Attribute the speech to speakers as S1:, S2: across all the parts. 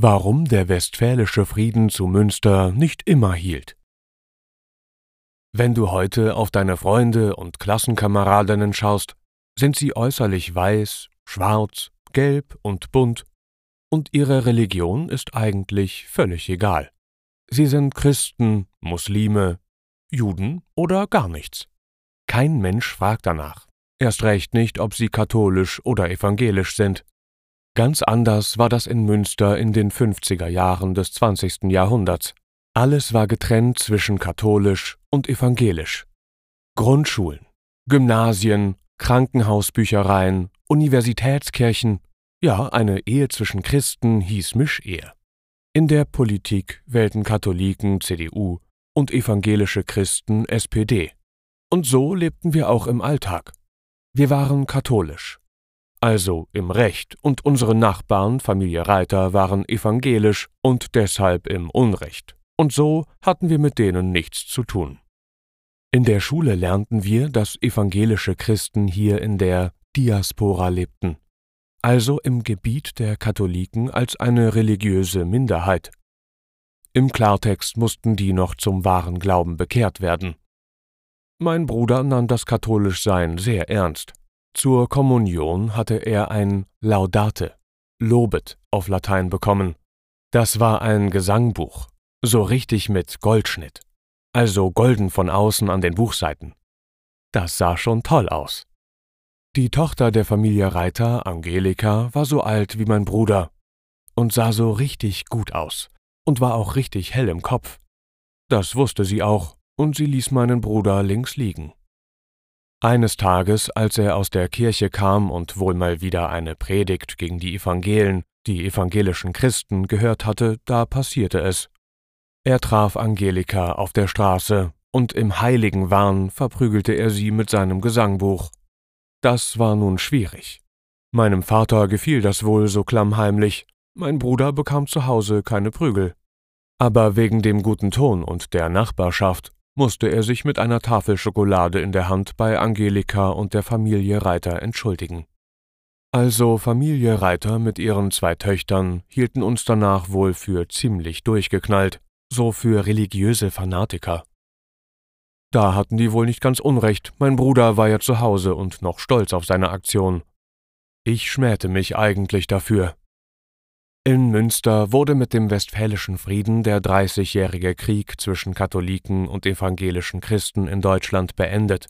S1: Warum der Westfälische Frieden zu Münster nicht immer hielt. Wenn du heute auf deine Freunde und Klassenkameradinnen schaust, sind sie äußerlich weiß, schwarz, gelb und bunt, und ihre Religion ist eigentlich völlig egal. Sie sind Christen, Muslime, Juden oder gar nichts. Kein Mensch fragt danach. Erst recht nicht, ob sie katholisch oder evangelisch sind. Ganz anders war das in Münster in den 50er Jahren des 20. Jahrhunderts. Alles war getrennt zwischen katholisch und evangelisch. Grundschulen, Gymnasien, Krankenhausbüchereien, Universitätskirchen, ja, eine Ehe zwischen Christen hieß Mischehe. In der Politik wählten Katholiken CDU und evangelische Christen SPD. Und so lebten wir auch im Alltag. Wir waren katholisch, also im Recht, und unsere Nachbarn, Familie Reiter, waren evangelisch und deshalb im Unrecht, und so hatten wir mit denen nichts zu tun. In der Schule lernten wir, dass evangelische Christen hier in der Diaspora lebten, also im Gebiet der Katholiken als eine religiöse Minderheit. Im Klartext mussten die noch zum wahren Glauben bekehrt werden. Mein Bruder nahm das Katholischsein sehr ernst. Zur Kommunion hatte er ein Laudate, Lobet auf Latein bekommen. Das war ein Gesangbuch, so richtig mit Goldschnitt, also golden von außen an den Buchseiten. Das sah schon toll aus. Die Tochter der Familie Reiter, Angelika, war so alt wie mein Bruder und sah so richtig gut aus und war auch richtig hell im Kopf. Das wusste sie auch, und sie ließ meinen Bruder links liegen. Eines Tages, als er aus der Kirche kam und wohl mal wieder eine Predigt gegen die Evangelen, die evangelischen Christen, gehört hatte, da passierte es. Er traf Angelika auf der Straße, und im heiligen Wahn verprügelte er sie mit seinem Gesangbuch. Das war nun schwierig. Meinem Vater gefiel das wohl so klammheimlich, mein Bruder bekam zu Hause keine Prügel. Aber wegen dem guten Ton und der Nachbarschaft musste er sich mit einer Tafel Schokolade in der Hand bei Angelika und der Familie Reiter entschuldigen. Also Familie Reiter mit ihren zwei Töchtern hielten uns danach wohl für ziemlich durchgeknallt, so für religiöse Fanatiker. Da hatten die wohl nicht ganz unrecht, mein Bruder war ja zu Hause und noch stolz auf seine Aktion. Ich schmähte mich eigentlich dafür, in Münster wurde mit dem Westfälischen Frieden der Dreißigjährige Krieg zwischen Katholiken und evangelischen Christen in Deutschland beendet.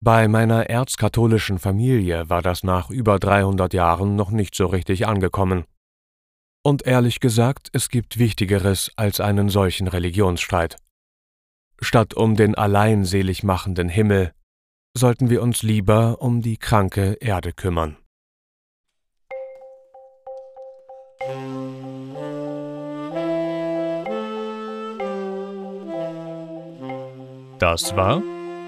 S1: Bei meiner erzkatholischen Familie war das nach über 300 Jahren noch nicht so richtig angekommen. Und ehrlich gesagt, es gibt Wichtigeres als einen solchen Religionsstreit. Statt um den allein selig machenden Himmel sollten wir uns lieber um die kranke Erde kümmern. Das war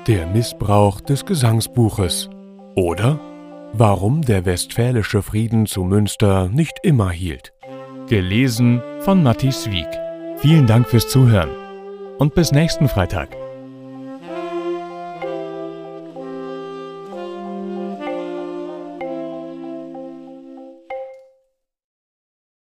S1: der Missbrauch des Gesangsbuches oder Warum der Westfälische Frieden zu Münster nicht immer hielt. Gelesen von Matthias Wieck. Vielen Dank fürs Zuhören und bis nächsten Freitag.